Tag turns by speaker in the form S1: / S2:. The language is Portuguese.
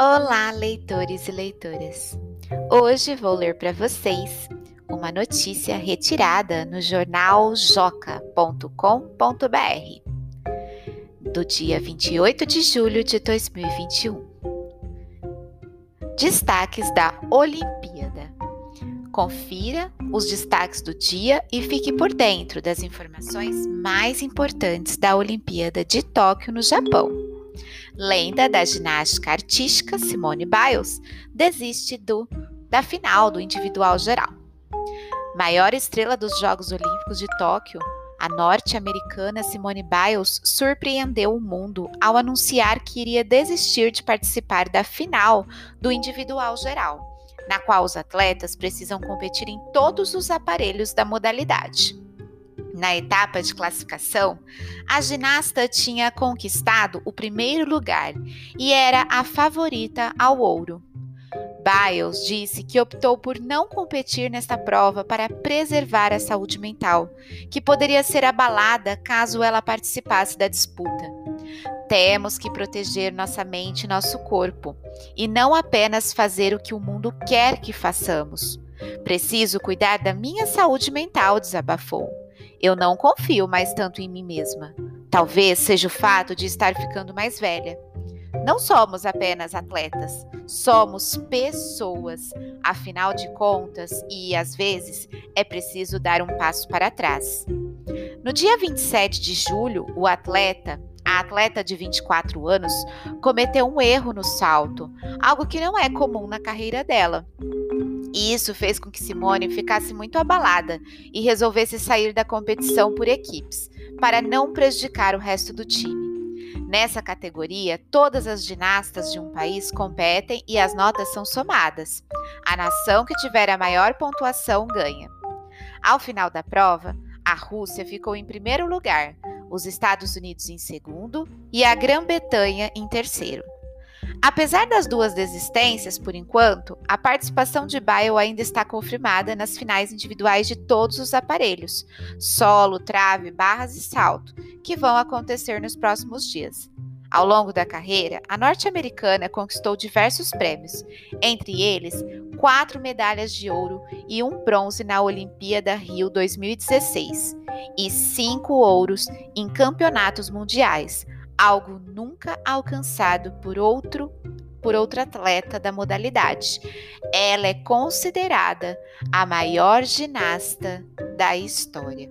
S1: Olá, leitores e leitoras! Hoje vou ler para vocês uma notícia retirada no jornal joca.com.br do dia 28 de julho de 2021. Destaques da Olimpíada. Confira os destaques do dia e fique por dentro das informações mais importantes da Olimpíada de Tóquio, no Japão. Lenda da ginástica artística Simone Biles desiste do, da final do individual geral. Maior estrela dos Jogos Olímpicos de Tóquio, a norte-americana Simone Biles surpreendeu o mundo ao anunciar que iria desistir de participar da final do individual geral, na qual os atletas precisam competir em todos os aparelhos da modalidade. Na etapa de classificação, a ginasta tinha conquistado o primeiro lugar e era a favorita ao ouro. Biles disse que optou por não competir nesta prova para preservar a saúde mental, que poderia ser abalada caso ela participasse da disputa. Temos que proteger nossa mente e nosso corpo, e não apenas fazer o que o mundo quer que façamos. Preciso cuidar da minha saúde mental, desabafou. Eu não confio mais tanto em mim mesma. Talvez seja o fato de estar ficando mais velha. Não somos apenas atletas, somos pessoas. Afinal de contas, e às vezes é preciso dar um passo para trás. No dia 27 de julho, o atleta, a atleta de 24 anos, cometeu um erro no salto, algo que não é comum na carreira dela. E isso fez com que Simone ficasse muito abalada e resolvesse sair da competição por equipes, para não prejudicar o resto do time. Nessa categoria, todas as ginastas de um país competem e as notas são somadas. A nação que tiver a maior pontuação ganha. Ao final da prova, a Rússia ficou em primeiro lugar, os Estados Unidos em segundo e a Grã-Bretanha em terceiro. Apesar das duas desistências, por enquanto, a participação de Bile ainda está confirmada nas finais individuais de todos os aparelhos, solo, trave, barras e salto, que vão acontecer nos próximos dias. Ao longo da carreira, a norte-americana conquistou diversos prêmios, entre eles quatro medalhas de ouro e um bronze na Olimpíada Rio 2016 e cinco ouros em campeonatos mundiais, algo nunca alcançado por outro por outro atleta da modalidade. Ela é considerada a maior ginasta da história.